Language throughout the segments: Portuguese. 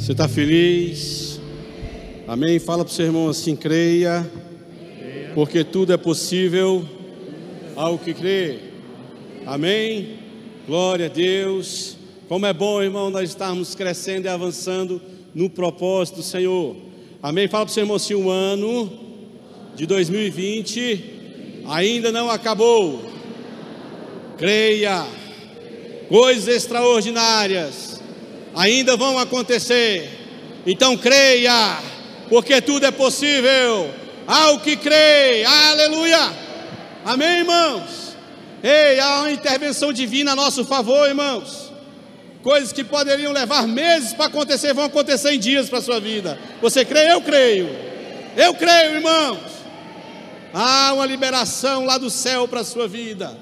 Você está feliz? Amém? Fala para o seu irmão assim: creia, porque tudo é possível ao que crê. Amém? Glória a Deus. Como é bom, irmão, nós estarmos crescendo e avançando no propósito do Senhor. Amém? Fala para o seu irmão assim: o ano de 2020 ainda não acabou. Creia, coisas extraordinárias ainda vão acontecer. Então creia, porque tudo é possível ao que crê. Aleluia. Amém, irmãos? Ei, há uma intervenção divina a nosso favor, irmãos. Coisas que poderiam levar meses para acontecer, vão acontecer em dias para a sua vida. Você crê? Eu creio. Eu creio, irmãos. Há uma liberação lá do céu para a sua vida.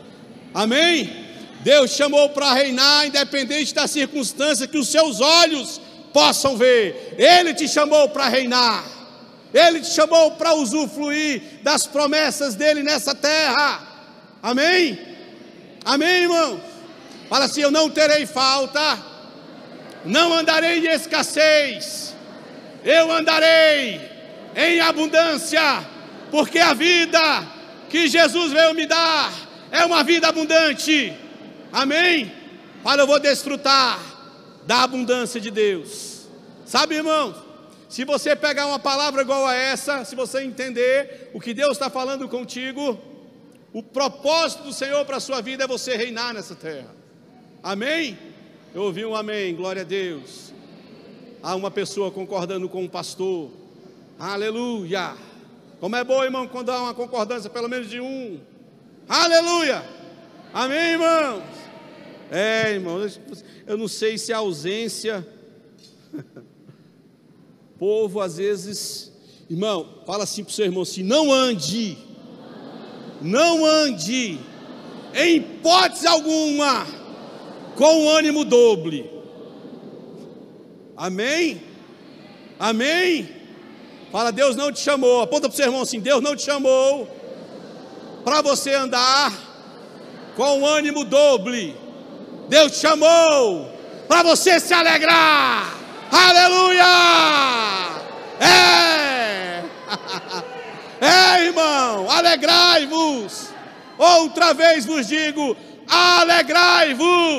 Amém? Deus chamou para reinar, independente da circunstância que os seus olhos possam ver. Ele te chamou para reinar. Ele te chamou para usufruir das promessas dele nessa terra. Amém? Amém, irmão? Fala assim: Eu não terei falta, não andarei em escassez, eu andarei em abundância, porque a vida que Jesus veio me dar é uma vida abundante. Amém? Fala, eu vou desfrutar da abundância de Deus. Sabe, irmão? Se você pegar uma palavra igual a essa, se você entender o que Deus está falando contigo, o propósito do Senhor para a sua vida é você reinar nessa terra. Amém? Eu ouvi um amém, glória a Deus. Há uma pessoa concordando com o um pastor. Aleluia. Como é bom, irmão, quando há uma concordância, pelo menos de um. Aleluia. Amém, irmãos? É, irmão, eu não sei se a ausência. Povo, às vezes, irmão, fala assim para o seu irmão assim: não ande, não ande, em hipótese alguma, com ânimo doble. Amém? Amém? Fala, Deus não te chamou. Aponta para o seu irmão assim: Deus não te chamou para você andar com ânimo doble. Deus te chamou para você se alegrar. Aleluia! É! É, irmão, alegrai-vos. Outra vez vos digo: alegrai-vos.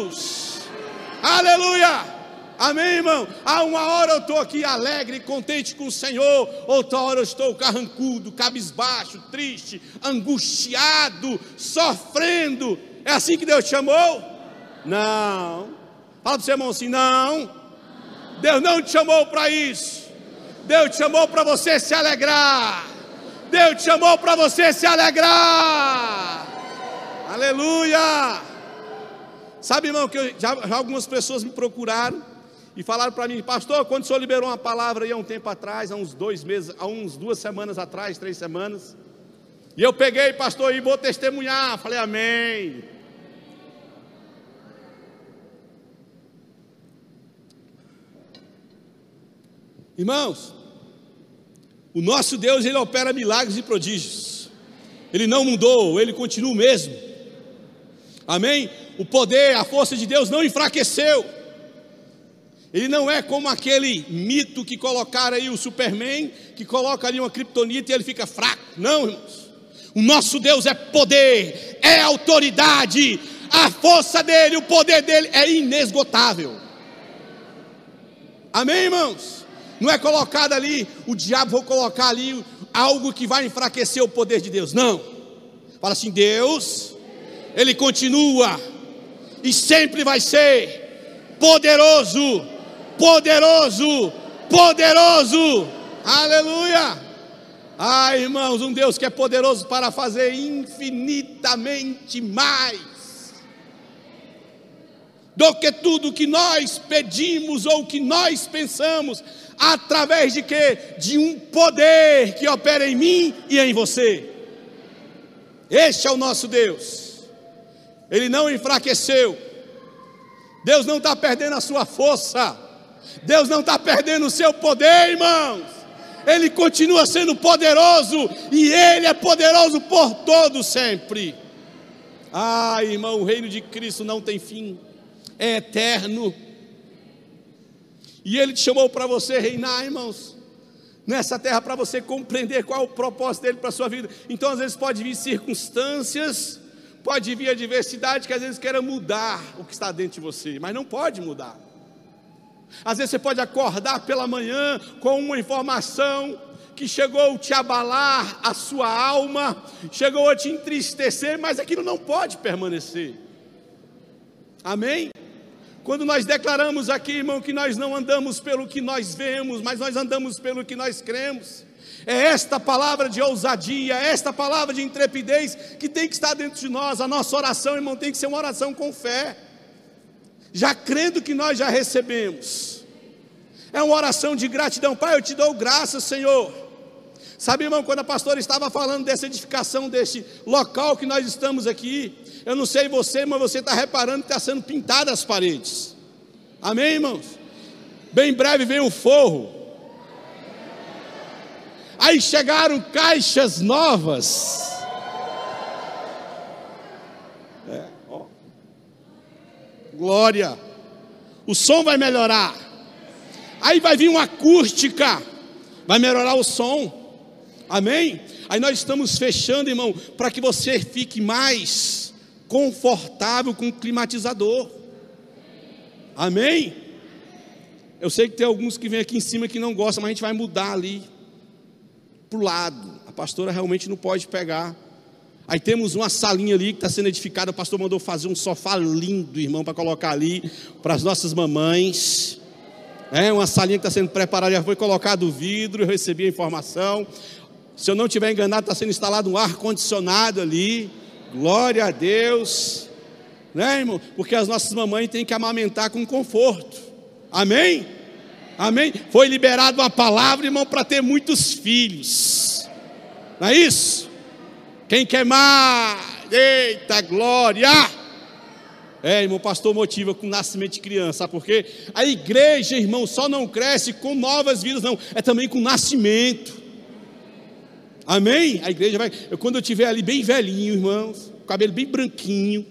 Aleluia! Amém, irmão? Há uma hora eu estou aqui alegre, contente com o Senhor, outra hora eu estou carrancudo, cabisbaixo, triste, angustiado, sofrendo. É assim que Deus chamou? Não. Fala para o seu irmão assim: não. Deus não te chamou para isso. Deus te chamou para você se alegrar. Deus te chamou para você se alegrar. Aleluia. Sabe, irmão, que já, já algumas pessoas me procuraram e falaram para mim, pastor, quando o senhor liberou uma palavra aí há um tempo atrás, há uns dois meses, há uns duas semanas atrás, três semanas, e eu peguei, pastor, e vou testemunhar. Falei, amém. Irmãos, o nosso Deus, ele opera milagres e prodígios. Ele não mudou, ele continua o mesmo. Amém? O poder, a força de Deus não enfraqueceu. Ele não é como aquele mito que colocaram aí o Superman, que coloca ali uma criptonita e ele fica fraco. Não, irmãos. O nosso Deus é poder, é autoridade. A força dele, o poder dele é inesgotável. Amém, irmãos? Não é colocado ali, o diabo vou colocar ali algo que vai enfraquecer o poder de Deus. Não. Fala assim, Deus, ele continua e sempre vai ser poderoso poderoso, poderoso, aleluia. Ah, irmãos, um Deus que é poderoso para fazer infinitamente mais do que tudo que nós pedimos ou que nós pensamos, através de quê? De um poder que opera em mim e em você. Este é o nosso Deus. Ele não enfraqueceu. Deus não está perdendo a sua força. Deus não está perdendo o seu poder, irmãos. Ele continua sendo poderoso e Ele é poderoso por todo sempre. Ah, irmão, o reino de Cristo não tem fim, é eterno. E Ele te chamou para você reinar, irmãos, nessa terra, para você compreender qual é o propósito dele para a sua vida. Então, às vezes, pode vir circunstâncias, pode vir adversidade que às vezes queira mudar o que está dentro de você, mas não pode mudar. Às vezes você pode acordar pela manhã com uma informação que chegou a te abalar a sua alma, chegou a te entristecer, mas aquilo não pode permanecer. Amém? Quando nós declaramos aqui, irmão, que nós não andamos pelo que nós vemos, mas nós andamos pelo que nós cremos. É esta palavra de ousadia, é esta palavra de intrepidez que tem que estar dentro de nós. A nossa oração, irmão, tem que ser uma oração com fé já crendo que nós já recebemos. É uma oração de gratidão, Pai, eu te dou graças, Senhor. Sabe, irmão, quando a pastora estava falando dessa edificação, desse local que nós estamos aqui, eu não sei você, mas você está reparando que está sendo pintadas as paredes. Amém, irmãos? Bem breve vem o forro. Aí chegaram caixas novas. Glória. O som vai melhorar. Aí vai vir uma acústica. Vai melhorar o som. Amém? Aí nós estamos fechando, irmão, para que você fique mais confortável com climatizador. Amém? Eu sei que tem alguns que vêm aqui em cima que não gostam, mas a gente vai mudar ali para o lado. A pastora realmente não pode pegar. Aí temos uma salinha ali que está sendo edificada. O pastor mandou fazer um sofá lindo, irmão, para colocar ali para as nossas mamães. É uma salinha que está sendo preparada, já foi colocado vidro, eu recebi a informação. Se eu não estiver enganado, está sendo instalado um ar-condicionado ali. Glória a Deus. Né, irmão? Porque as nossas mamães têm que amamentar com conforto. Amém? Amém? Foi liberada uma palavra, irmão, para ter muitos filhos. Não é isso? Quem quer mais? Eita glória! É, irmão, pastor motiva com nascimento de criança, sabe por quê? A igreja, irmão, só não cresce com novas vidas, não, é também com nascimento. Amém? A igreja vai. Eu, quando eu estiver ali bem velhinho, irmãos, cabelo bem branquinho,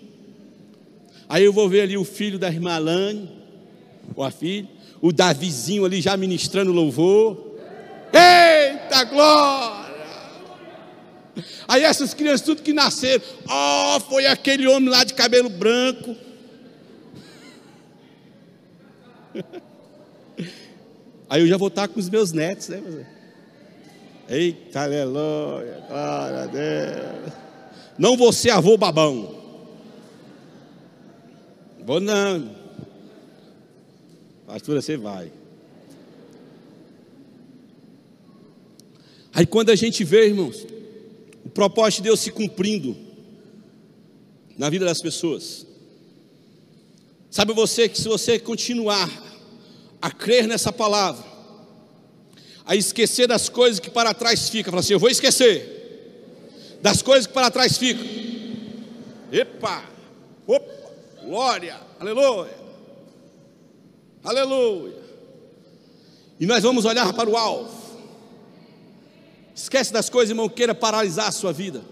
aí eu vou ver ali o filho da irmã Alane, ou a filha, o Davizinho ali já ministrando louvor. Eita glória! Aí essas crianças, tudo que nasceram, oh, foi aquele homem lá de cabelo branco. Aí eu já vou estar com os meus netos, né? Eita, aleluia, glória a Deus. Não ser avô babão. Vou não. Pastora, você vai. Aí quando a gente vê, irmãos, o propósito de Deus se cumprindo na vida das pessoas. Sabe você que se você continuar a crer nessa palavra, a esquecer das coisas que para trás ficam, fala assim: eu vou esquecer das coisas que para trás ficam. Epa, opa, glória, aleluia, aleluia. E nós vamos olhar para o alvo. Esquece das coisas, irmão, queira paralisar a sua vida.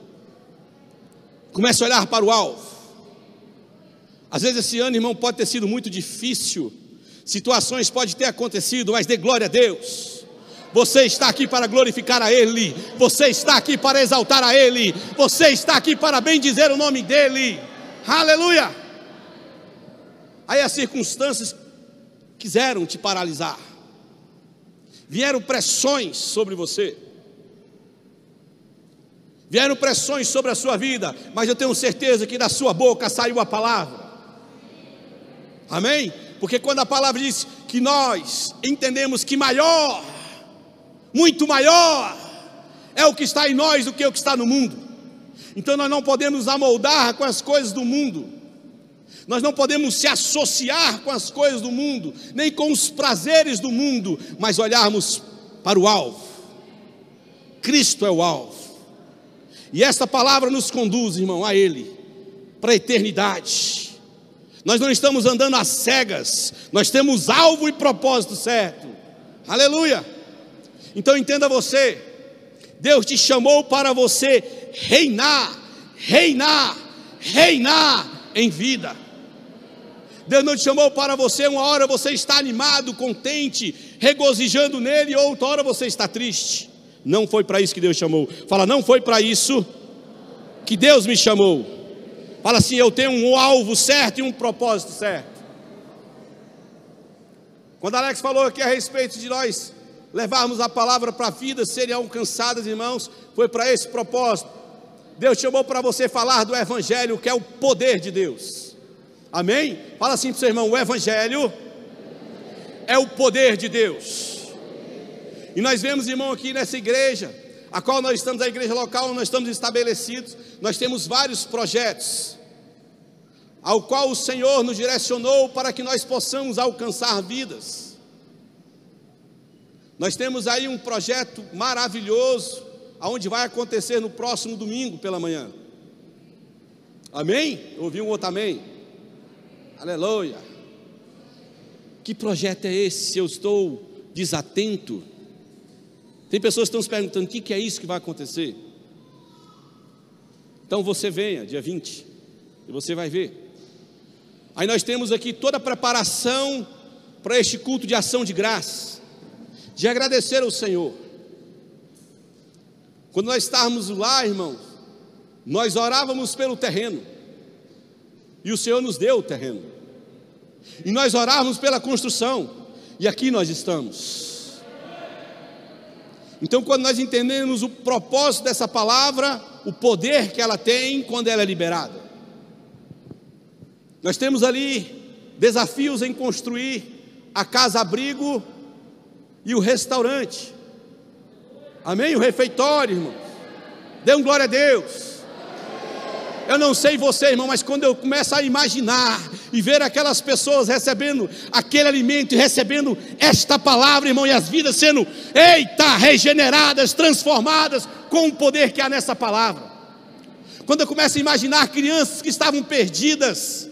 Comece a olhar para o alvo. Às vezes esse ano, irmão, pode ter sido muito difícil. Situações podem ter acontecido, mas dê glória a Deus. Você está aqui para glorificar a Ele. Você está aqui para exaltar a Ele. Você está aqui para bendizer o nome dEle. Aleluia! Aí as circunstâncias quiseram te paralisar. Vieram pressões sobre você. Vieram pressões sobre a sua vida, mas eu tenho certeza que da sua boca saiu a palavra. Amém? Porque quando a palavra diz que nós entendemos que maior, muito maior, é o que está em nós do que o que está no mundo. Então nós não podemos amoldar com as coisas do mundo. Nós não podemos se associar com as coisas do mundo, nem com os prazeres do mundo, mas olharmos para o alvo. Cristo é o alvo. E esta palavra nos conduz, irmão, a Ele, para a eternidade. Nós não estamos andando às cegas, nós temos alvo e propósito certo. Aleluia! Então entenda você, Deus te chamou para você reinar, reinar, reinar em vida. Deus não te chamou para você, uma hora você está animado, contente, regozijando nele, outra hora você está triste. Não foi para isso que Deus chamou. Fala, não foi para isso que Deus me chamou. Fala assim, eu tenho um alvo certo e um propósito certo. Quando Alex falou aqui a respeito de nós levarmos a palavra para a vida, serem alcançadas, irmãos, foi para esse propósito. Deus chamou para você falar do Evangelho, que é o poder de Deus. Amém? Fala assim para o seu irmão: o Evangelho é o poder de Deus. E nós vemos, irmão, aqui nessa igreja, a qual nós estamos, a igreja local, nós estamos estabelecidos, nós temos vários projetos, ao qual o Senhor nos direcionou para que nós possamos alcançar vidas. Nós temos aí um projeto maravilhoso, aonde vai acontecer no próximo domingo pela manhã. Amém? Ouvi um outro amém? Aleluia. Que projeto é esse? Se eu estou desatento, tem pessoas que estão se perguntando: o que é isso que vai acontecer? Então você venha, dia 20, e você vai ver. Aí nós temos aqui toda a preparação para este culto de ação de graça, de agradecer ao Senhor. Quando nós estávamos lá, irmãos, nós orávamos pelo terreno, e o Senhor nos deu o terreno, e nós orávamos pela construção, e aqui nós estamos. Então, quando nós entendemos o propósito dessa palavra, o poder que ela tem quando ela é liberada, nós temos ali desafios em construir a casa-abrigo e o restaurante, amém? O refeitório, irmãos, dê um glória a Deus. Eu não sei você, irmão, mas quando eu começo a imaginar e ver aquelas pessoas recebendo aquele alimento e recebendo esta palavra, irmão, e as vidas sendo, eita, regeneradas, transformadas com o poder que há nessa palavra. Quando eu começo a imaginar crianças que estavam perdidas,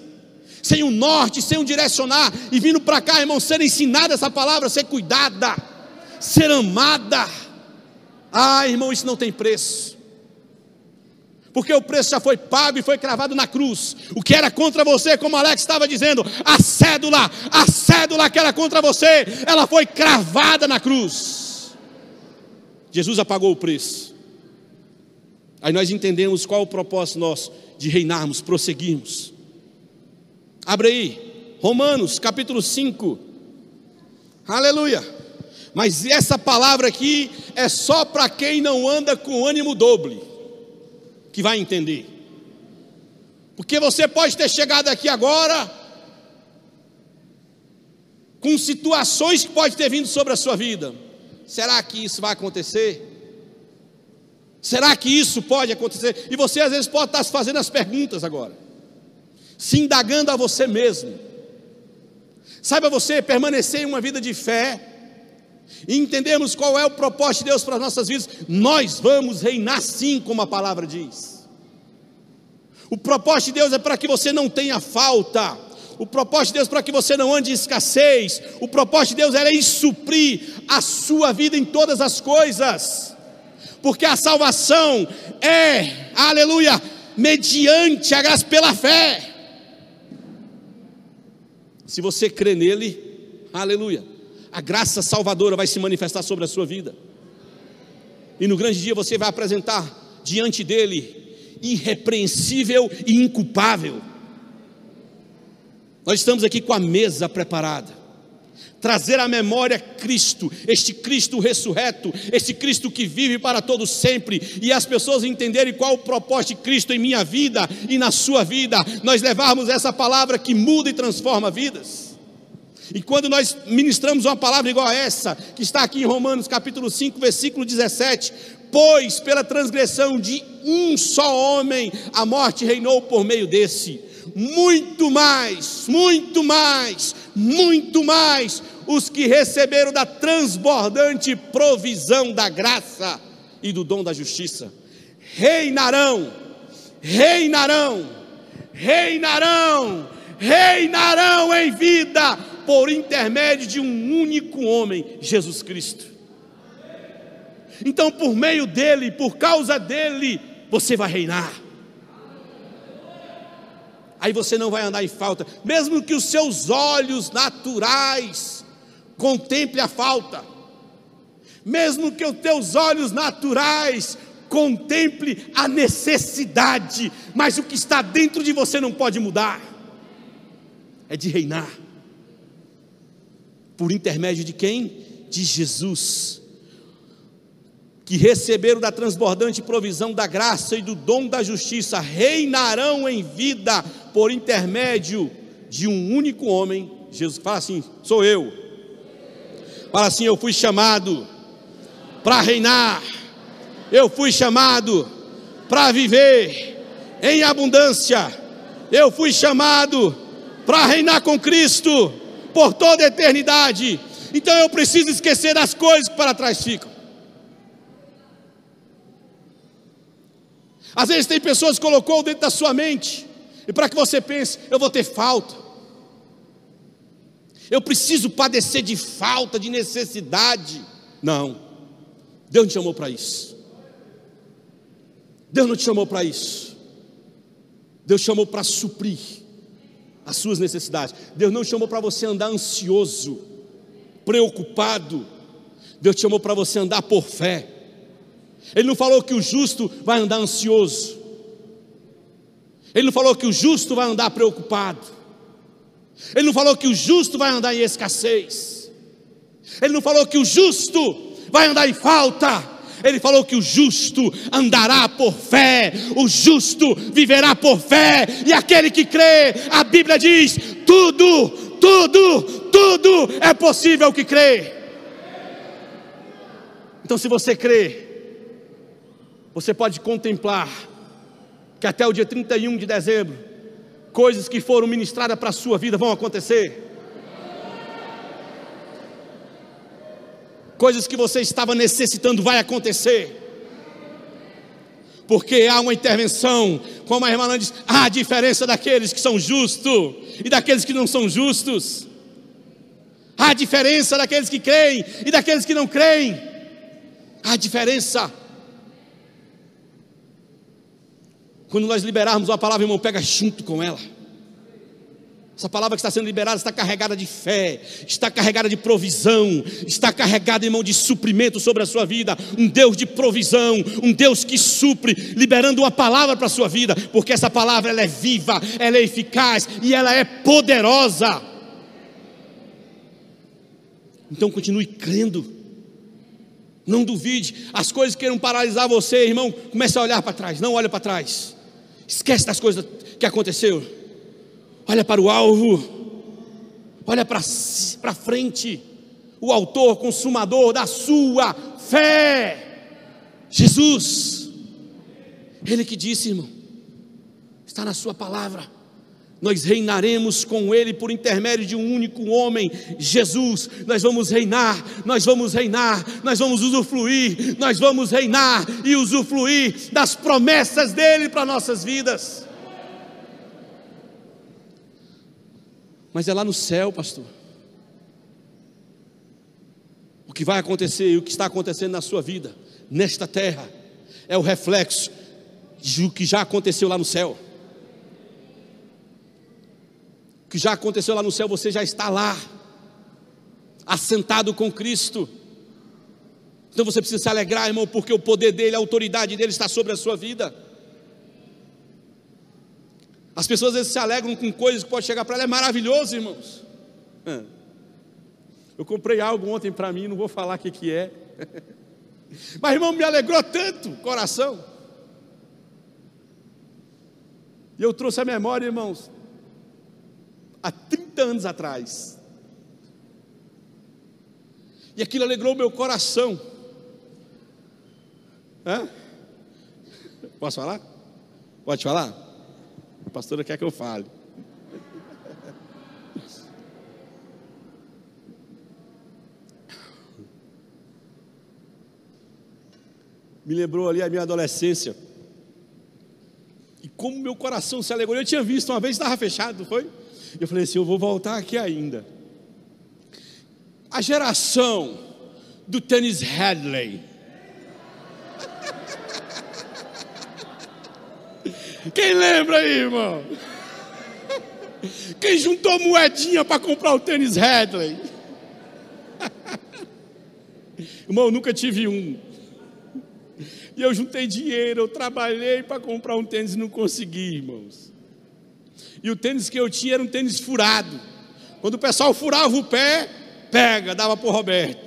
sem um norte, sem um direcionar, e vindo para cá, irmão, ser ensinada essa palavra, ser cuidada, ser amada. Ah, irmão, isso não tem preço porque o preço já foi pago e foi cravado na cruz. O que era contra você, como Alex estava dizendo, a cédula, a cédula que era contra você, ela foi cravada na cruz. Jesus apagou o preço. Aí nós entendemos qual o propósito nosso de reinarmos, prosseguirmos. Abre aí, Romanos capítulo 5. Aleluia. Mas essa palavra aqui é só para quem não anda com ânimo doble que vai entender. Porque você pode ter chegado aqui agora com situações que pode ter vindo sobre a sua vida. Será que isso vai acontecer? Será que isso pode acontecer? E você às vezes pode estar se fazendo as perguntas agora, se indagando a você mesmo. Saiba você permanecer em uma vida de fé, e entendemos qual é o propósito de Deus para as nossas vidas, nós vamos reinar sim, como a palavra diz. O propósito de Deus é para que você não tenha falta. O propósito de Deus é para que você não ande em escassez. O propósito de Deus é em suprir a sua vida em todas as coisas. Porque a salvação é, aleluia, mediante a graça pela fé. Se você crê nele, aleluia a graça salvadora vai se manifestar sobre a sua vida. E no grande dia você vai apresentar diante dele irrepreensível e inculpável. Nós estamos aqui com a mesa preparada. Trazer à memória Cristo, este Cristo ressurreto, este Cristo que vive para todos sempre, e as pessoas entenderem qual o propósito de Cristo em minha vida e na sua vida, nós levarmos essa palavra que muda e transforma vidas. E quando nós ministramos uma palavra igual a essa, que está aqui em Romanos capítulo 5, versículo 17, pois pela transgressão de um só homem a morte reinou por meio desse, muito mais, muito mais, muito mais os que receberam da transbordante provisão da graça e do dom da justiça reinarão, reinarão, reinarão, reinarão em vida por intermédio de um único homem, Jesus Cristo. Então, por meio dele, por causa dele, você vai reinar. Aí você não vai andar em falta, mesmo que os seus olhos naturais contemple a falta, mesmo que os teus olhos naturais contemple a necessidade, mas o que está dentro de você não pode mudar, é de reinar, por intermédio de quem? De Jesus. Que receberam da transbordante provisão da graça e do dom da justiça, reinarão em vida por intermédio de um único homem. Jesus fala assim: sou eu. Fala assim: eu fui chamado para reinar, eu fui chamado para viver em abundância, eu fui chamado para reinar com Cristo por toda a eternidade. Então eu preciso esquecer das coisas que para trás ficam. Às vezes tem pessoas que colocou dentro da sua mente, e para que você pense, eu vou ter falta. Eu preciso padecer de falta, de necessidade. Não. Deus não te chamou para isso. Deus não te chamou para isso. Deus chamou para suprir as suas necessidades. Deus não chamou para você andar ansioso, preocupado. Deus te chamou para você andar por fé. Ele não falou que o justo vai andar ansioso. Ele não falou que o justo vai andar preocupado. Ele não falou que o justo vai andar em escassez. Ele não falou que o justo vai andar em falta. Ele falou que o justo andará por fé, o justo viverá por fé, e aquele que crê, a Bíblia diz: tudo, tudo, tudo é possível que crê. Então, se você crê, você pode contemplar que até o dia 31 de dezembro, coisas que foram ministradas para a sua vida vão acontecer. Coisas que você estava necessitando vai acontecer. Porque há uma intervenção, como a irmã diz, há a diferença daqueles que são justos e daqueles que não são justos. Há a diferença daqueles que creem e daqueles que não creem. Há a diferença. Quando nós liberarmos uma palavra, irmão, pega junto com ela. Essa palavra que está sendo liberada está carregada de fé, está carregada de provisão, está carregada, irmão, de suprimento sobre a sua vida. Um Deus de provisão, um Deus que supre, liberando uma palavra para a sua vida, porque essa palavra ela é viva, ela é eficaz e ela é poderosa. Então continue crendo. Não duvide, as coisas que queiram paralisar você, irmão, comece a olhar para trás, não olhe para trás. Esquece das coisas que aconteceu. Olha para o alvo. Olha para frente. O autor, consumador da sua fé. Jesus. Ele que disse, irmão. Está na sua palavra nós reinaremos com Ele por intermédio de um único homem, Jesus. Nós vamos reinar, nós vamos reinar, nós vamos usufruir, nós vamos reinar e usufruir das promessas dEle para nossas vidas. Mas é lá no céu, pastor. O que vai acontecer e o que está acontecendo na sua vida, nesta terra, é o reflexo de o que já aconteceu lá no céu que já aconteceu lá no céu, você já está lá, assentado com Cristo. Então você precisa se alegrar, irmão, porque o poder dele, a autoridade dele está sobre a sua vida. As pessoas às vezes se alegram com coisas que pode chegar para ela, é maravilhoso, irmãos. Eu comprei algo ontem para mim, não vou falar o que, que é. Mas, irmão, me alegrou tanto coração. E eu trouxe a memória, irmãos, há 30 anos atrás. E aquilo alegrou meu coração. Hã? Posso falar? Pode falar? A pastora quer que eu fale. Me lembrou ali a minha adolescência. E como meu coração se alegrou. Eu tinha visto uma vez, estava fechado, foi? Eu falei assim: eu vou voltar aqui ainda. A geração do tênis Hadley. Quem lembra aí, irmão? Quem juntou moedinha para comprar o tênis Headley? Irmão, nunca tive um. E eu juntei dinheiro, eu trabalhei para comprar um tênis e não consegui, irmãos. E o tênis que eu tinha era um tênis furado. Quando o pessoal furava o pé, pega, dava para o Roberto.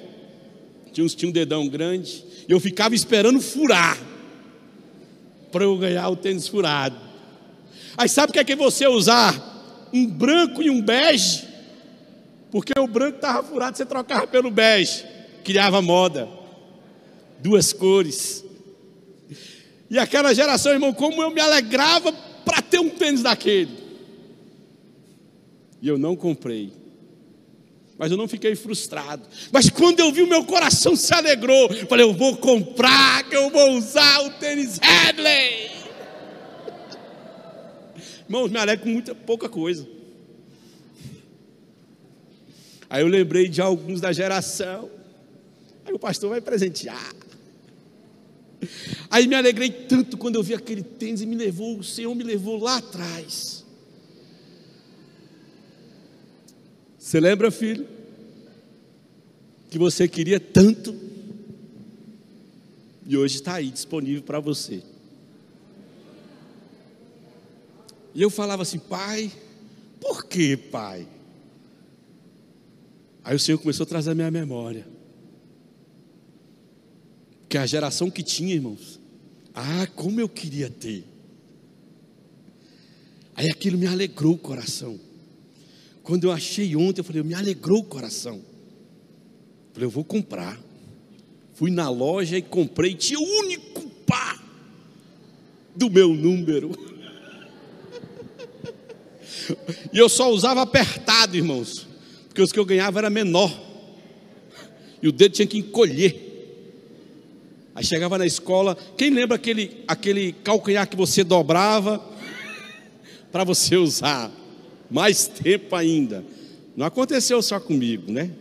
Tinha, tinha um dedão grande. E eu ficava esperando furar. Para eu ganhar o tênis furado. Aí sabe o que é que você usar? Um branco e um bege. Porque o branco estava furado, você trocava pelo bege. Criava moda. Duas cores. E aquela geração, irmão, como eu me alegrava para ter um tênis daquele. E eu não comprei. Mas eu não fiquei frustrado. Mas quando eu vi, o meu coração se alegrou. Falei, eu vou comprar, que eu vou usar o tênis Headley. Irmãos, me alegro com muita pouca coisa. Aí eu lembrei de alguns da geração. Aí o pastor vai presentear. Aí me alegrei tanto quando eu vi aquele tênis e me levou, o Senhor me levou lá atrás. Você lembra, filho? Que você queria tanto e hoje está aí disponível para você. E eu falava assim, pai, por que, pai? Aí o Senhor começou a trazer a minha memória. Que a geração que tinha, irmãos, ah, como eu queria ter. Aí aquilo me alegrou o coração. Quando eu achei ontem, eu falei, me alegrou o coração. Falei, eu vou comprar. Fui na loja e comprei, tinha o único par do meu número. E eu só usava apertado, irmãos, porque os que eu ganhava era menor. E o dedo tinha que encolher. Aí chegava na escola, quem lembra aquele, aquele calcanhar que você dobrava para você usar? Mais tempo ainda. Não aconteceu só comigo, né?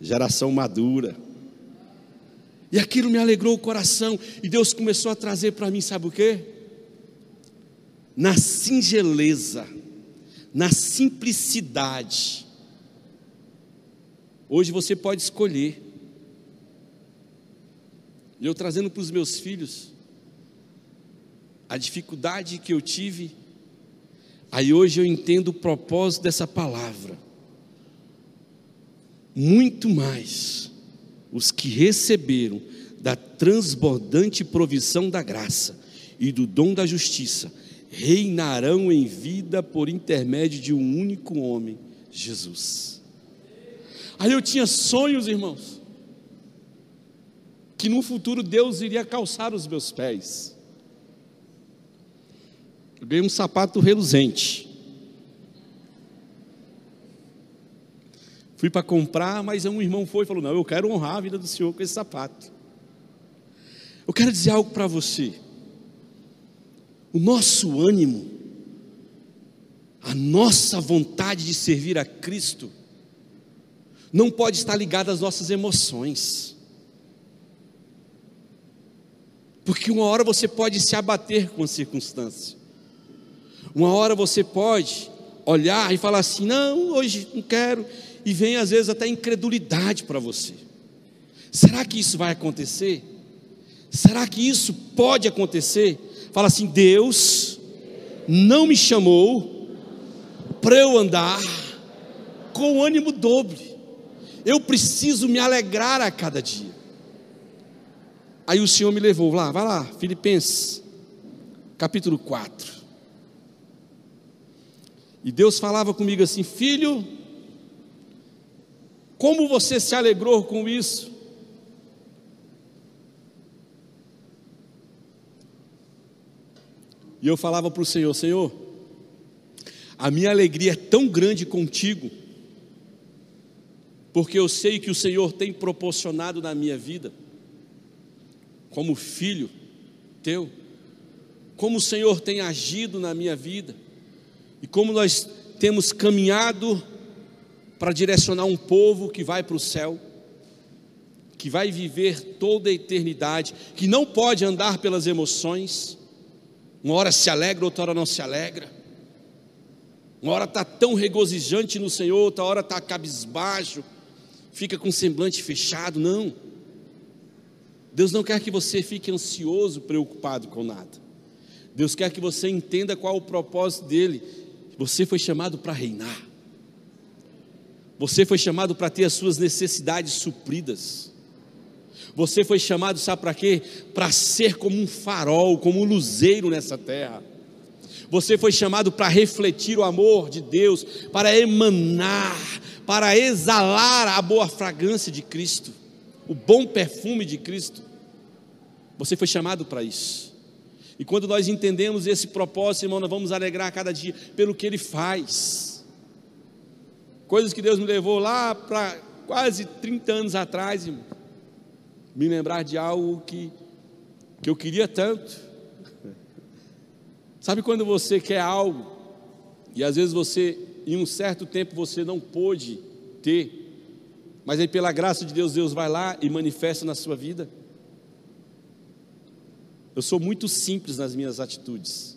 Geração madura. E aquilo me alegrou o coração. E Deus começou a trazer para mim, sabe o quê? Na singeleza, na simplicidade. Hoje você pode escolher. E eu trazendo para os meus filhos a dificuldade que eu tive, aí hoje eu entendo o propósito dessa palavra. Muito mais os que receberam da transbordante provisão da graça e do dom da justiça reinarão em vida por intermédio de um único homem, Jesus. Aí eu tinha sonhos, irmãos, que no futuro Deus iria calçar os meus pés. Eu ganhei um sapato reluzente. Fui para comprar, mas um irmão foi e falou: Não, eu quero honrar a vida do senhor com esse sapato. Eu quero dizer algo para você. O nosso ânimo, a nossa vontade de servir a Cristo, não pode estar ligada às nossas emoções. Porque uma hora você pode se abater com a circunstância. Uma hora você pode olhar e falar assim: não, hoje não quero, e vem às vezes até incredulidade para você. Será que isso vai acontecer? Será que isso pode acontecer? Fala assim: Deus não me chamou para eu andar com ânimo dobre. Eu preciso me alegrar a cada dia. Aí o Senhor me levou lá, vai lá, Filipenses, capítulo 4. E Deus falava comigo assim: Filho, como você se alegrou com isso? E eu falava para o Senhor: Senhor, a minha alegria é tão grande contigo, porque eu sei que o Senhor tem proporcionado na minha vida, como filho teu, como o Senhor tem agido na minha vida, e como nós temos caminhado para direcionar um povo que vai para o céu, que vai viver toda a eternidade, que não pode andar pelas emoções, Uma hora se alegra, outra hora não se alegra. Uma hora está tão regozijante no Senhor, outra hora está cabisbaixo, fica com o semblante fechado. Não. Deus não quer que você fique ansioso, preocupado com nada. Deus quer que você entenda qual o propósito dele. Você foi chamado para reinar. Você foi chamado para ter as suas necessidades supridas. Você foi chamado, sabe para quê? Para ser como um farol, como um luzeiro nessa terra. Você foi chamado para refletir o amor de Deus, para emanar, para exalar a boa fragrância de Cristo, o bom perfume de Cristo. Você foi chamado para isso. E quando nós entendemos esse propósito, irmão, nós vamos alegrar cada dia pelo que Ele faz. Coisas que Deus me levou lá para quase 30 anos atrás, irmão me lembrar de algo que, que eu queria tanto. Sabe quando você quer algo e às vezes você, em um certo tempo, você não pôde ter, mas aí pela graça de Deus, Deus vai lá e manifesta na sua vida? Eu sou muito simples nas minhas atitudes.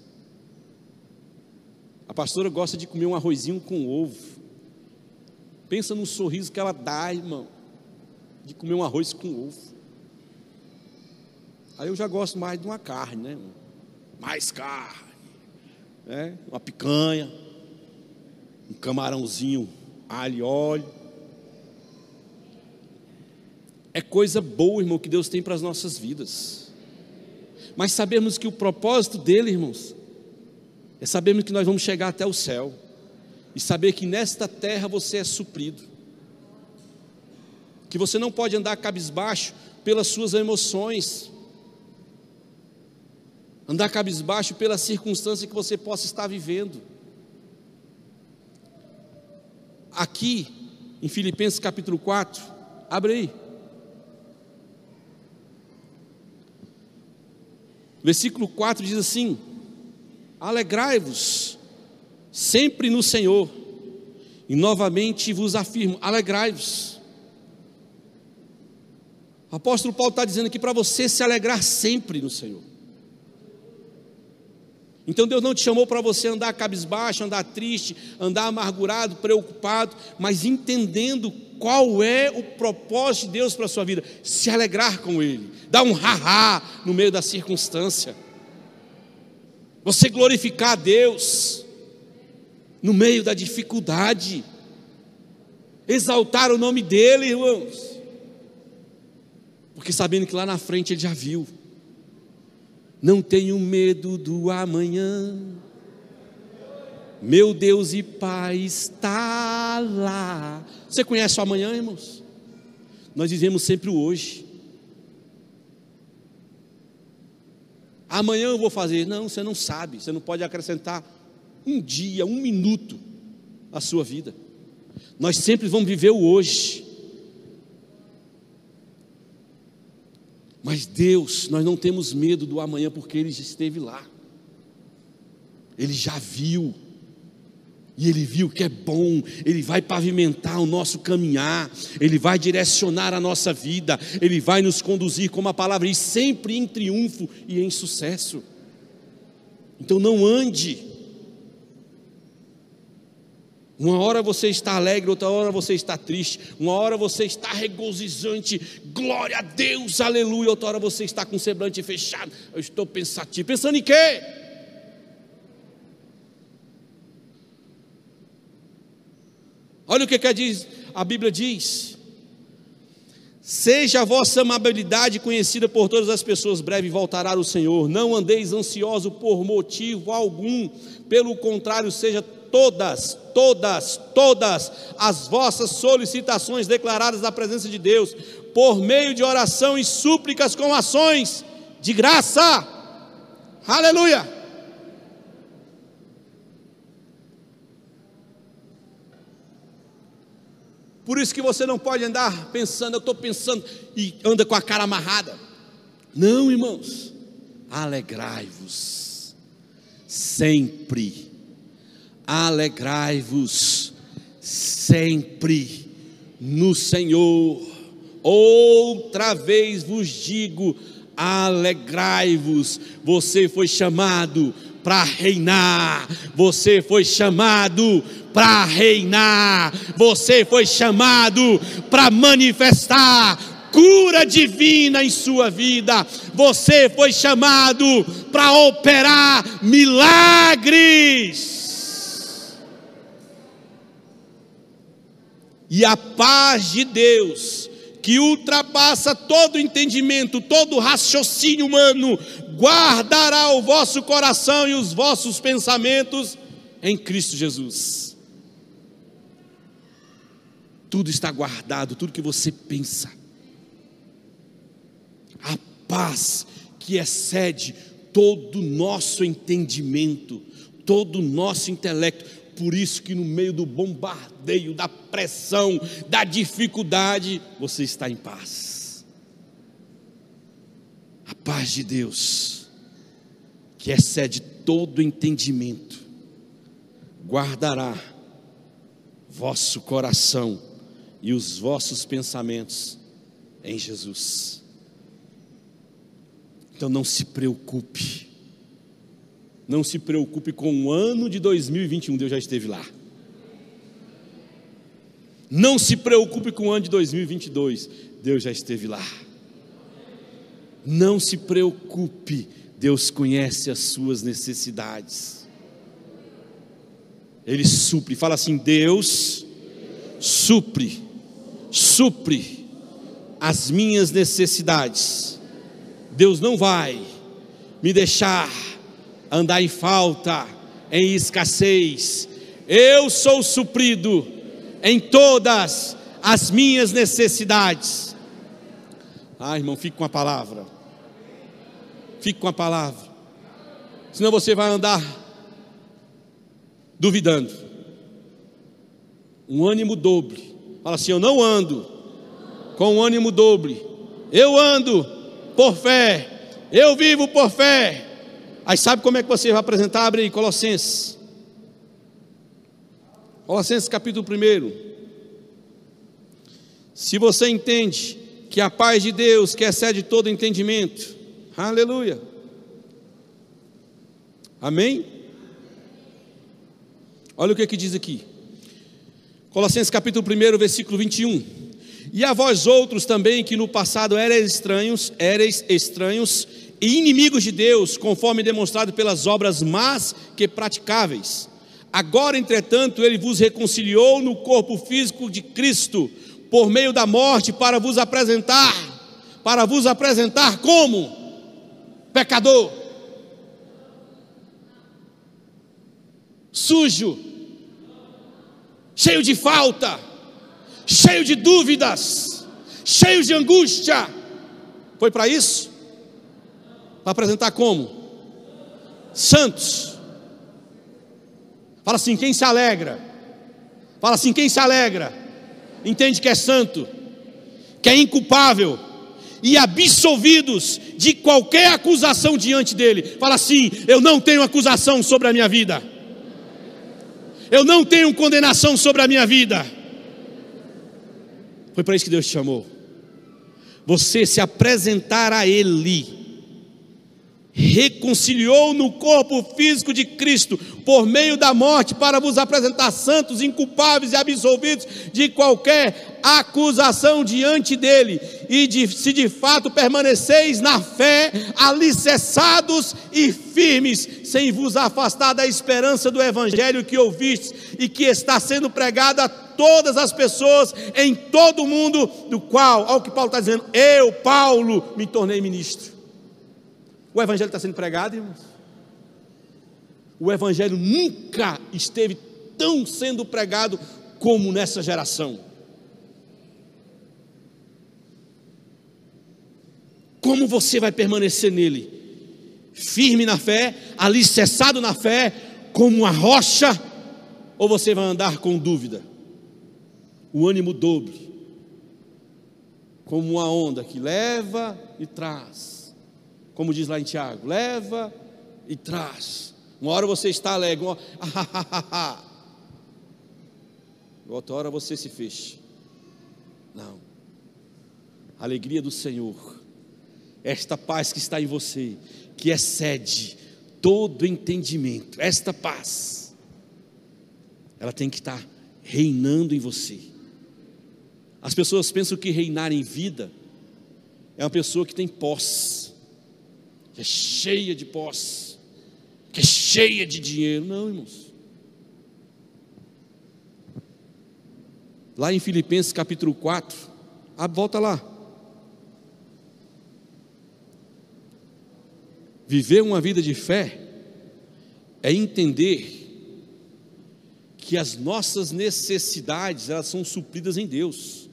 A pastora gosta de comer um arrozinho com ovo. Pensa no sorriso que ela dá, irmão, de comer um arroz com ovo. Aí eu já gosto mais de uma carne, né? Mais carne, né? Uma picanha, um camarãozinho, alho e óleo. É coisa boa, irmão, que Deus tem para as nossas vidas. Mas sabemos que o propósito dele, irmãos, é sabermos que nós vamos chegar até o céu e saber que nesta terra você é suprido. Que você não pode andar cabisbaixo pelas suas emoções, andar cabisbaixo pela circunstância que você possa estar vivendo. Aqui, em Filipenses capítulo 4, abre aí. Versículo 4 diz assim: Alegrai-vos sempre no Senhor, e novamente vos afirmo: alegrai-vos. O apóstolo Paulo está dizendo aqui para você se alegrar sempre no Senhor. Então Deus não te chamou para você andar cabisbaixo, andar triste, andar amargurado, preocupado, mas entendendo qual é o propósito de Deus para a sua vida, se alegrar com Ele, dar um ha-ha no meio da circunstância, você glorificar a Deus no meio da dificuldade, exaltar o nome dEle, irmãos, porque sabendo que lá na frente Ele já viu, não tenho medo do amanhã. Meu Deus e Pai está lá. Você conhece o amanhã, irmãos? Nós vivemos sempre o hoje. Amanhã eu vou fazer. Não, você não sabe. Você não pode acrescentar um dia, um minuto à sua vida. Nós sempre vamos viver o hoje. Mas Deus, nós não temos medo do amanhã porque Ele já esteve lá. Ele já viu. E ele viu que é bom, ele vai pavimentar o nosso caminhar, ele vai direcionar a nossa vida, ele vai nos conduzir, como a palavra diz, sempre em triunfo e em sucesso. Então não ande uma hora você está alegre, outra hora você está triste. Uma hora você está regozijante, glória a Deus, aleluia. Outra hora você está com o semblante fechado. Eu estou pensativo. Pensando em quê? Olha o que, que diz, a Bíblia diz. Seja a vossa amabilidade conhecida por todas as pessoas, breve voltará o Senhor. Não andeis ansioso por motivo algum, pelo contrário, seja todas, todas, todas as vossas solicitações declaradas na presença de Deus, por meio de oração e súplicas com ações de graça. Aleluia! Por isso que você não pode andar pensando, eu estou pensando, e anda com a cara amarrada. Não, irmãos, alegrai-vos sempre alegrai-vos sempre no Senhor. Outra vez vos digo, alegrai-vos. Você foi chamado para reinar. Você foi chamado para reinar. Você foi chamado para manifestar cura divina em sua vida. Você foi chamado para operar milagres. E a paz de Deus, que ultrapassa todo entendimento, todo raciocínio humano, guardará o vosso coração e os vossos pensamentos em Cristo Jesus. Tudo está guardado, tudo que você pensa. A paz que excede todo o nosso entendimento, todo o nosso intelecto por isso que no meio do bombardeio, da pressão, da dificuldade, você está em paz. A paz de Deus, que excede todo entendimento, guardará vosso coração e os vossos pensamentos em Jesus. Então não se preocupe não se preocupe com o ano de 2021, Deus já esteve lá. Não se preocupe com o ano de 2022, Deus já esteve lá. Não se preocupe, Deus conhece as suas necessidades. Ele supre, fala assim: Deus supre, supre as minhas necessidades. Deus não vai me deixar andar em falta, em escassez. Eu sou suprido em todas as minhas necessidades. Ah, irmão, fique com a palavra. Fique com a palavra. Senão você vai andar duvidando. Um ânimo dobre. Fala assim: Eu não ando com um ânimo dobre. Eu ando por fé. Eu vivo por fé. Aí sabe como é que você vai apresentar? Abre aí, Colossenses. Colossenses capítulo 1. Se você entende que a paz de Deus, que excede todo entendimento, aleluia. Amém? Olha o que, é que diz aqui. Colossenses capítulo 1, versículo 21. E a vós outros também que no passado erais estranhos, erais estranhos e inimigos de Deus, conforme demonstrado pelas obras más que praticáveis. Agora, entretanto, ele vos reconciliou no corpo físico de Cristo, por meio da morte, para vos apresentar, para vos apresentar como pecador, sujo, cheio de falta, cheio de dúvidas, cheio de angústia. Foi para isso? Para apresentar como? Santos. Fala assim: quem se alegra? Fala assim: quem se alegra? Entende que é santo, que é inculpável e absolvidos de qualquer acusação diante dele. Fala assim: eu não tenho acusação sobre a minha vida. Eu não tenho condenação sobre a minha vida. Foi para isso que Deus te chamou. Você se apresentar a Ele reconciliou no corpo físico de Cristo por meio da morte para vos apresentar santos, inculpáveis e absolvidos de qualquer acusação diante dele e de, se de fato permaneceis na fé, alicerçados e firmes, sem vos afastar da esperança do evangelho que ouvistes e que está sendo pregado a todas as pessoas em todo o mundo, do qual, ao que Paulo está dizendo, eu, Paulo, me tornei ministro. O Evangelho está sendo pregado, irmãos. O Evangelho nunca esteve tão sendo pregado como nessa geração. Como você vai permanecer nele? Firme na fé, alicerçado na fé, como uma rocha, ou você vai andar com dúvida? O ânimo dobre, como uma onda que leva e traz como diz lá em Tiago, leva e traz. Uma hora você está alegre, uma hora, outra hora você se fecha. Não. A alegria do Senhor esta paz que está em você, que excede todo entendimento, esta paz, ela tem que estar reinando em você. As pessoas pensam que reinar em vida é uma pessoa que tem posse, que é cheia de posse, que é cheia de dinheiro. Não, irmãos. Lá em Filipenses capítulo 4, a volta lá. Viver uma vida de fé é entender que as nossas necessidades elas são supridas em Deus.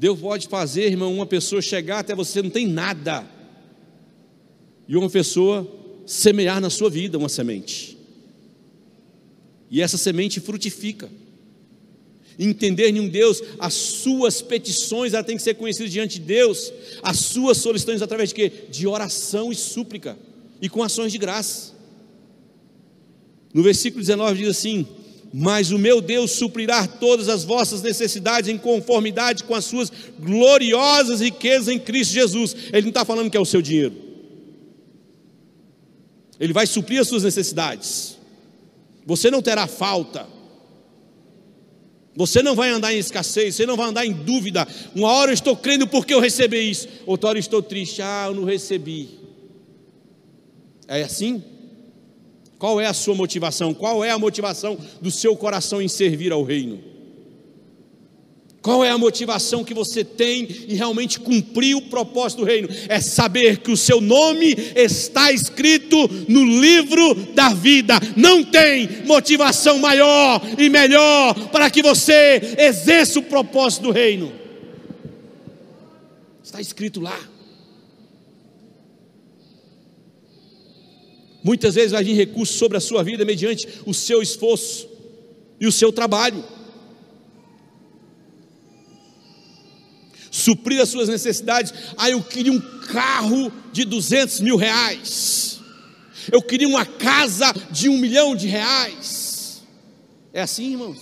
Deus pode fazer, irmão, uma pessoa chegar até você não tem nada. E uma pessoa semear na sua vida uma semente. E essa semente frutifica. Entender em um Deus, as suas petições ela tem que ser conhecidas diante de Deus, as suas solicitações através de quê? De oração e súplica e com ações de graça. No versículo 19 diz assim: mas o meu Deus suprirá todas as vossas necessidades em conformidade com as suas gloriosas riquezas em Cristo Jesus. Ele não está falando que é o seu dinheiro, ele vai suprir as suas necessidades, você não terá falta. Você não vai andar em escassez, você não vai andar em dúvida. Uma hora eu estou crendo porque eu recebi isso, outra hora eu estou triste, ah, eu não recebi. É assim? Qual é a sua motivação? Qual é a motivação do seu coração em servir ao reino? Qual é a motivação que você tem em realmente cumprir o propósito do reino? É saber que o seu nome está escrito no livro da vida. Não tem motivação maior e melhor para que você exerça o propósito do reino. Está escrito lá. Muitas vezes vai vir recurso sobre a sua vida mediante o seu esforço e o seu trabalho. Suprir as suas necessidades. Ah, eu queria um carro de 200 mil reais. Eu queria uma casa de um milhão de reais. É assim, irmãos?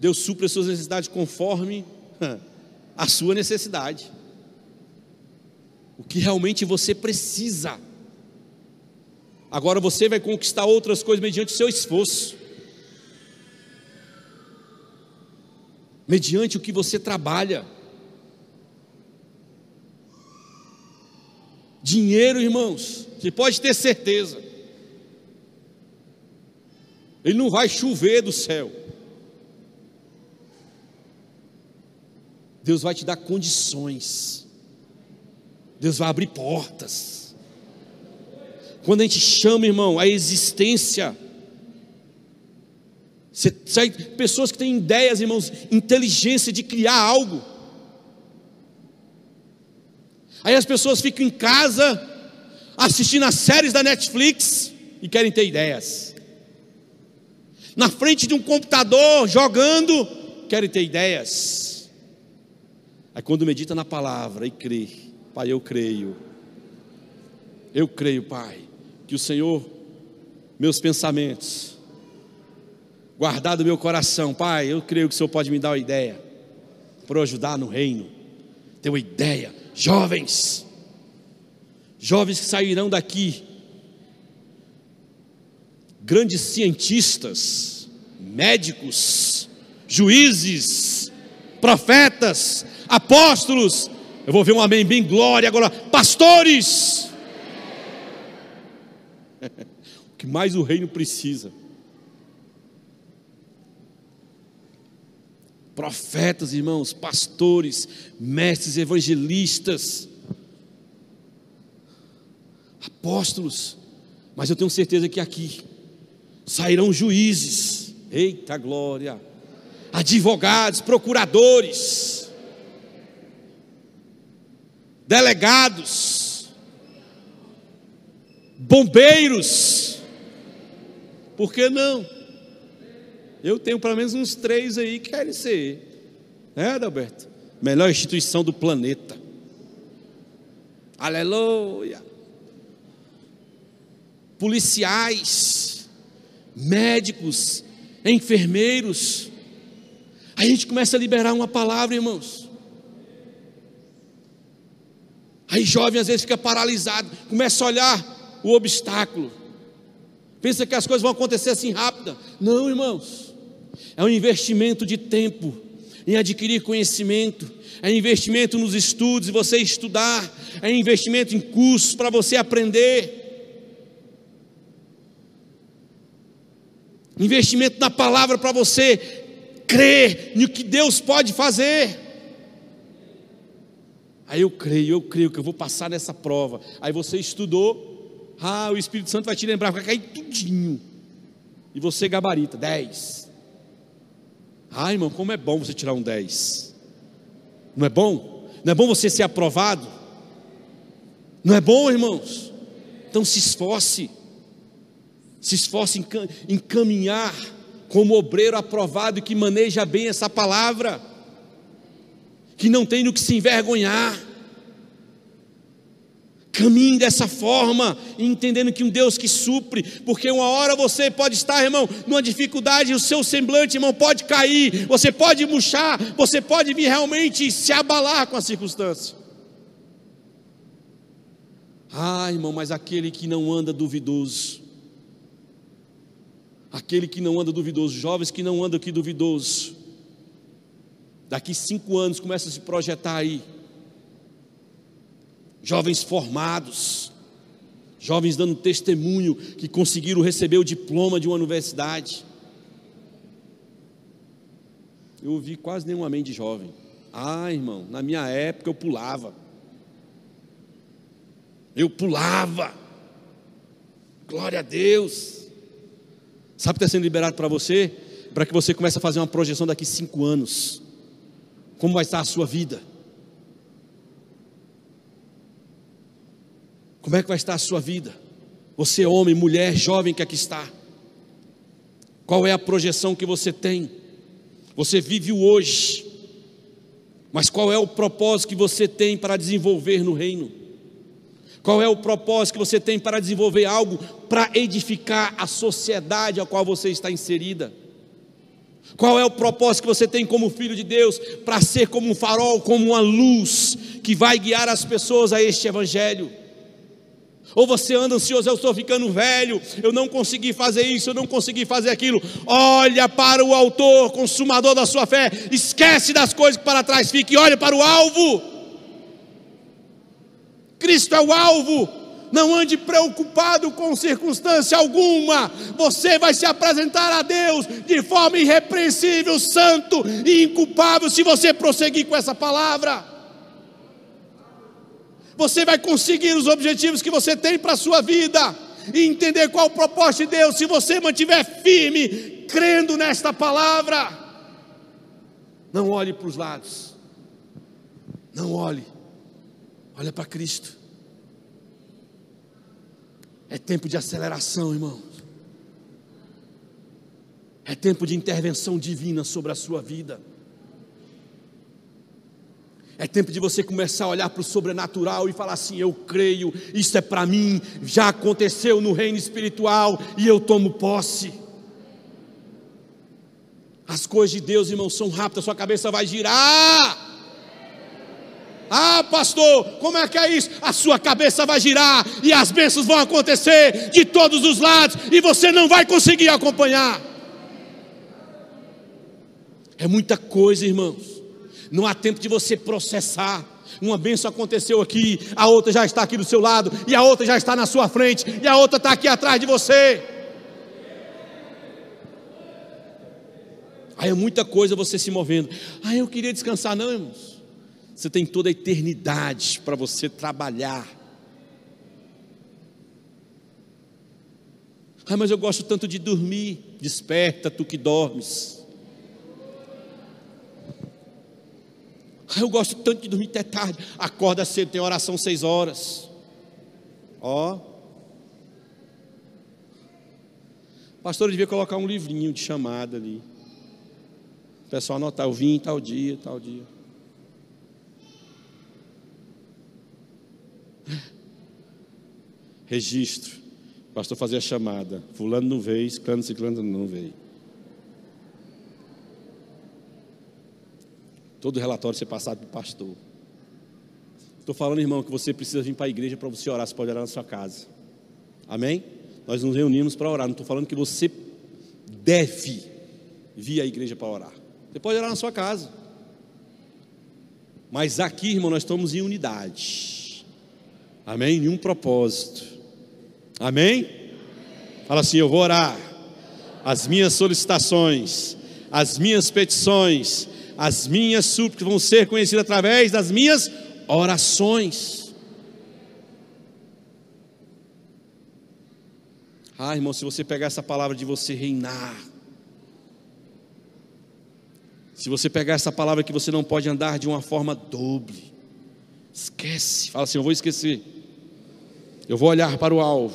Deus supre as suas necessidades conforme a sua necessidade o que realmente você precisa. Agora você vai conquistar outras coisas mediante o seu esforço, mediante o que você trabalha. Dinheiro, irmãos, você pode ter certeza, ele não vai chover do céu. Deus vai te dar condições. Deus vai abrir portas. Quando a gente chama, irmão, a existência, você sai pessoas que têm ideias, irmãos, inteligência de criar algo. Aí as pessoas ficam em casa assistindo as séries da Netflix e querem ter ideias. Na frente de um computador jogando, querem ter ideias. Aí quando medita na palavra e crê, Pai, eu creio. Eu creio, Pai, que o Senhor, meus pensamentos, guardado meu coração, Pai, eu creio que o Senhor pode me dar uma ideia para ajudar no reino. Ter uma ideia, jovens, jovens que sairão daqui, grandes cientistas, médicos, juízes, profetas, apóstolos, eu vou ver um amém bem glória agora. Pastores! o que mais o reino precisa. Profetas, irmãos, pastores, mestres, evangelistas, apóstolos. Mas eu tenho certeza que aqui sairão juízes. Eita glória! Advogados, procuradores delegados, bombeiros. Por que não? Eu tenho pelo menos uns três aí que querem ser, né, Adalberto? Melhor instituição do planeta. Aleluia. Policiais, médicos, enfermeiros, Aí a gente começa a liberar uma palavra, irmãos. Aí jovem às vezes fica paralisado, começa a olhar o obstáculo. Pensa que as coisas vão acontecer assim rápida. Não, irmãos. É um investimento de tempo em adquirir conhecimento, é investimento nos estudos, você estudar, é investimento em cursos para você aprender. Investimento na palavra para você crer no que Deus pode fazer. Aí eu creio, eu creio que eu vou passar nessa prova. Aí você estudou, ah, o Espírito Santo vai te lembrar, vai cair tudinho. E você gabarita, 10. Ah, irmão, como é bom você tirar um 10. Não é bom? Não é bom você ser aprovado? Não é bom, irmãos? Então se esforce se esforce em caminhar como obreiro aprovado que maneja bem essa palavra, que não tem no que se envergonhar. Caminhe dessa forma, entendendo que um Deus que supre, porque uma hora você pode estar, irmão, numa dificuldade, o seu semblante, irmão, pode cair, você pode murchar, você pode vir realmente se abalar com a circunstância. Ah, irmão, mas aquele que não anda duvidoso, aquele que não anda duvidoso, jovens que não andam aqui duvidoso, daqui cinco anos começa a se projetar aí, jovens formados, jovens dando testemunho que conseguiram receber o diploma de uma universidade. Eu ouvi quase nenhum amém de jovem. Ah, irmão, na minha época eu pulava. Eu pulava. Glória a Deus. Sabe o que está sendo liberado para você? Para que você comece a fazer uma projeção daqui cinco anos. Como vai estar a sua vida? Como é que vai estar a sua vida? Você, homem, mulher, jovem que aqui está. Qual é a projeção que você tem? Você vive o hoje, mas qual é o propósito que você tem para desenvolver no reino? Qual é o propósito que você tem para desenvolver algo para edificar a sociedade a qual você está inserida? Qual é o propósito que você tem como filho de Deus para ser como um farol, como uma luz que vai guiar as pessoas a este evangelho? Ou você anda ansioso, eu estou ficando velho, eu não consegui fazer isso, eu não consegui fazer aquilo. Olha para o autor, consumador da sua fé, esquece das coisas que para trás ficam e olha para o alvo. Cristo é o alvo. Não ande preocupado com circunstância alguma. Você vai se apresentar a Deus de forma irrepreensível, santo e inculpável se você prosseguir com essa palavra. Você vai conseguir os objetivos que você tem para a sua vida e entender qual o propósito de Deus se você mantiver firme, crendo nesta palavra. Não olhe para os lados. Não olhe. Olha para Cristo. É tempo de aceleração, irmãos. É tempo de intervenção divina sobre a sua vida. É tempo de você começar a olhar para o sobrenatural e falar assim: eu creio, isso é para mim, já aconteceu no reino espiritual e eu tomo posse. As coisas de Deus, irmãos, são rápidas, sua cabeça vai girar. Ah, pastor, como é que é isso? A sua cabeça vai girar e as bênçãos vão acontecer de todos os lados e você não vai conseguir acompanhar. É muita coisa, irmãos. Não há tempo de você processar. Uma bênção aconteceu aqui, a outra já está aqui do seu lado, e a outra já está na sua frente, e a outra está aqui atrás de você. Aí é muita coisa você se movendo. Ah, eu queria descansar, não, irmãos. Você tem toda a eternidade para você trabalhar. Ah, mas eu gosto tanto de dormir. Desperta, tu que dormes. Ah, eu gosto tanto de dormir até tarde. Acorda cedo, tem oração seis horas. Ó. Pastor, eu devia colocar um livrinho de chamada ali. O pessoal anotar, eu vim tal dia, tal dia. Registro. O pastor fazia a chamada. Fulano não veio, ciclano, ciclano não veio. todo relatório ser passado para o pastor. Estou falando, irmão, que você precisa vir para a igreja para você orar. Você pode orar na sua casa. Amém? Nós nos reunimos para orar. Não estou falando que você deve vir à igreja para orar. Você pode orar na sua casa. Mas aqui, irmão, nós estamos em unidade. Amém? Em um propósito. Amém? Fala assim: eu vou orar. As minhas solicitações, as minhas petições, as minhas súplicas vão ser conhecidas através das minhas orações. Ah, irmão, se você pegar essa palavra de você reinar, se você pegar essa palavra que você não pode andar de uma forma doble, esquece, fala assim: eu vou esquecer, eu vou olhar para o alvo,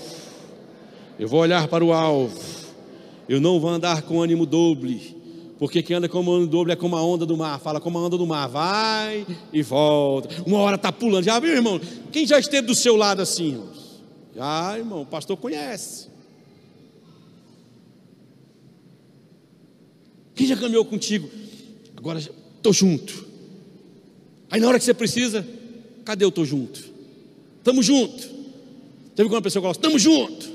eu vou olhar para o alvo, eu não vou andar com ânimo doble, porque quem anda com o dobro é como a onda do mar. Fala como a onda do mar. Vai e volta. Uma hora está pulando. Já viu, irmão? Quem já esteve do seu lado assim? Já, irmão. O pastor conhece. Quem já caminhou contigo? Agora estou junto. Aí na hora que você precisa, cadê eu estou junto? Estamos junto. Teve quando a pessoa fala, estamos junto.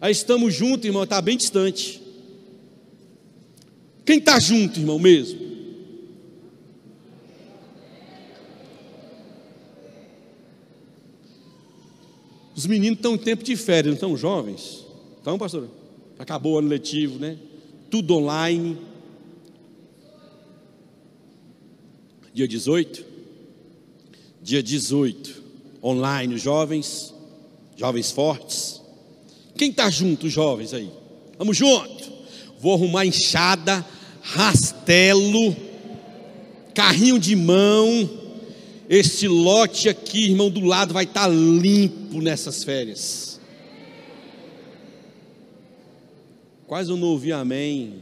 Aí estamos juntos, irmão, está bem distante. Quem está junto, irmão, mesmo? Os meninos estão em tempo de férias, não estão jovens? Estão, pastor? Acabou o ano letivo, né? Tudo online. Dia 18. Dia 18. Online, jovens. Jovens fortes. Quem está junto, jovens aí? Vamos junto vou arrumar enxada, rastelo, carrinho de mão. Este lote aqui, irmão, do lado vai estar tá limpo nessas férias. Quase eu não ouvi amém.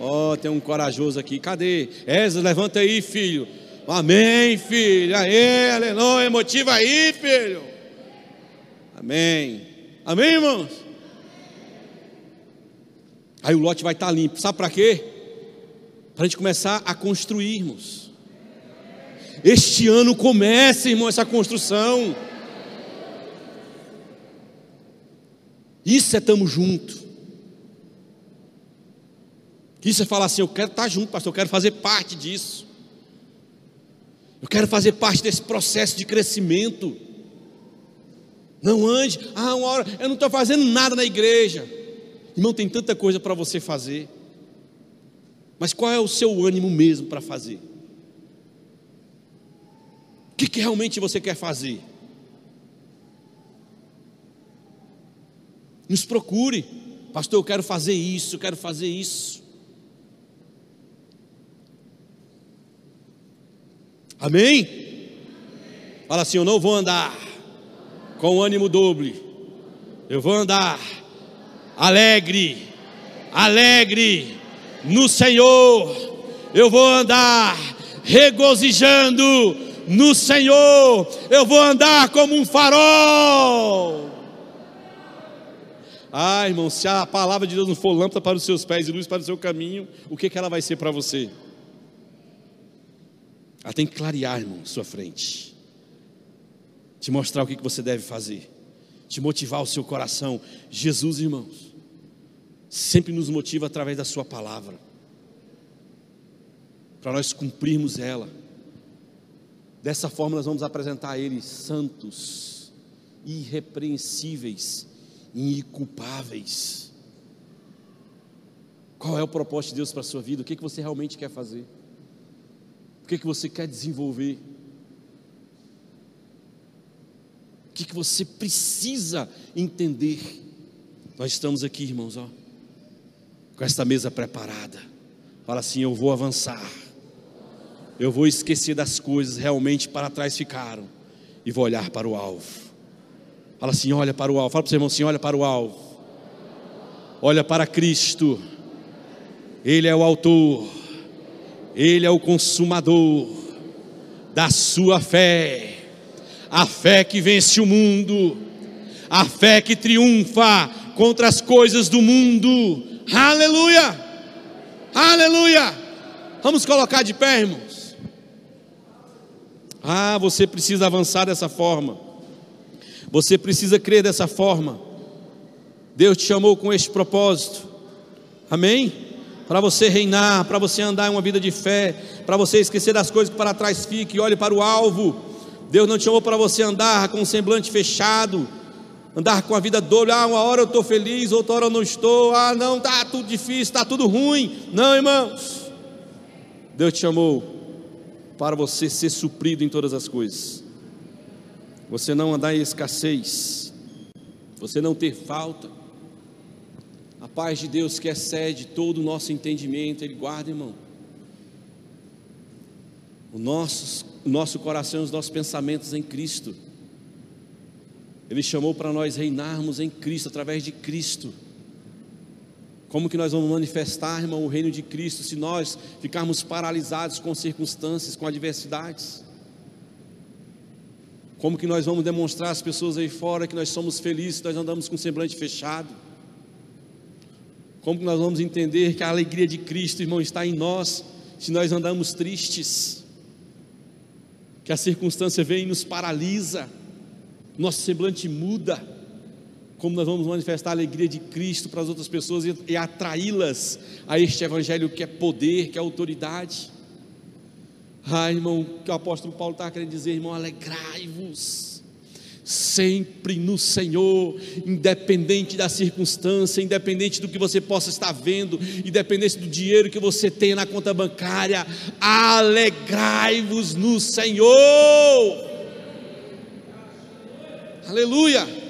Ó, oh, tem um corajoso aqui. Cadê? Eza, levanta aí, filho. Amém, filho. Aê, aleluia. Motiva aí, filho. Amém. Amém, irmãos? Aí o lote vai estar limpo. Sabe para quê? Para a gente começar a construirmos. Este ano começa, irmão, essa construção. Isso é estamos juntos. Isso é falar assim: eu quero estar junto, pastor, eu quero fazer parte disso. Eu quero fazer parte desse processo de crescimento. Não ande, ah, uma hora, eu não estou fazendo nada na igreja. Irmão, tem tanta coisa para você fazer. Mas qual é o seu ânimo mesmo para fazer? O que, que realmente você quer fazer? Nos procure, pastor. Eu quero fazer isso, eu quero fazer isso. Amém? Fala assim: Eu não vou andar com ânimo doble, eu vou andar alegre, alegre no Senhor. Eu vou andar regozijando no Senhor. Eu vou andar como um farol. Ah, irmão, se a palavra de Deus não for lâmpada para os seus pés e luz para o seu caminho, o que, que ela vai ser para você? Ela tem que clarear, irmão, sua frente. Te mostrar o que, você deve fazer. Te motivar o seu coração. Jesus, irmãos sempre nos motiva através da Sua palavra, para nós cumprirmos ela. Dessa forma, nós vamos apresentar a Ele santos, irrepreensíveis inculpáveis. Qual é o propósito de Deus para a sua vida? O que, que você realmente quer fazer? O que, é que você quer desenvolver? O que, é que você precisa entender? Nós estamos aqui, irmãos, ó com esta mesa preparada. Fala assim: Eu vou avançar. Eu vou esquecer das coisas realmente para trás ficaram e vou olhar para o alvo. Fala assim: Olha para o alvo. Fala para o seu irmão assim: Olha para o alvo. Olha para Cristo. Ele é o autor. Ele é o consumador da sua fé. A fé que vence o mundo. A fé que triunfa contra as coisas do mundo Aleluia! Aleluia! Vamos colocar de pé, irmãos. Ah, você precisa avançar dessa forma. Você precisa crer dessa forma. Deus te chamou com este propósito. Amém? Para você reinar, para você andar em uma vida de fé, para você esquecer das coisas que para trás fiquem e olhe para o alvo. Deus não te chamou para você andar com um semblante fechado, andar com a vida doida. Ah, uma hora eu estou feliz, outra hora eu não estou. Ah, não, está tudo difícil, está tudo ruim. Não, irmãos. Deus te chamou para você ser suprido em todas as coisas. Você não andar em escassez, você não ter falta. Paz de Deus que excede todo o nosso entendimento, Ele guarda, irmão. O nosso, o nosso coração, os nossos pensamentos em Cristo. Ele chamou para nós reinarmos em Cristo, através de Cristo. Como que nós vamos manifestar, irmão, o reino de Cristo se nós ficarmos paralisados com circunstâncias, com adversidades? Como que nós vamos demonstrar às pessoas aí fora que nós somos felizes, nós andamos com semblante fechado? Como nós vamos entender que a alegria de Cristo, irmão, está em nós, se nós andamos tristes? Que a circunstância vem e nos paralisa, nosso semblante muda como nós vamos manifestar a alegria de Cristo para as outras pessoas e, e atraí-las a este Evangelho que é poder, que é autoridade. Ah, irmão, o que o apóstolo Paulo está querendo dizer, irmão, alegrai-vos sempre no Senhor, independente da circunstância, independente do que você possa estar vendo, independente do dinheiro que você tem na conta bancária, alegrai-vos no Senhor. Aleluia.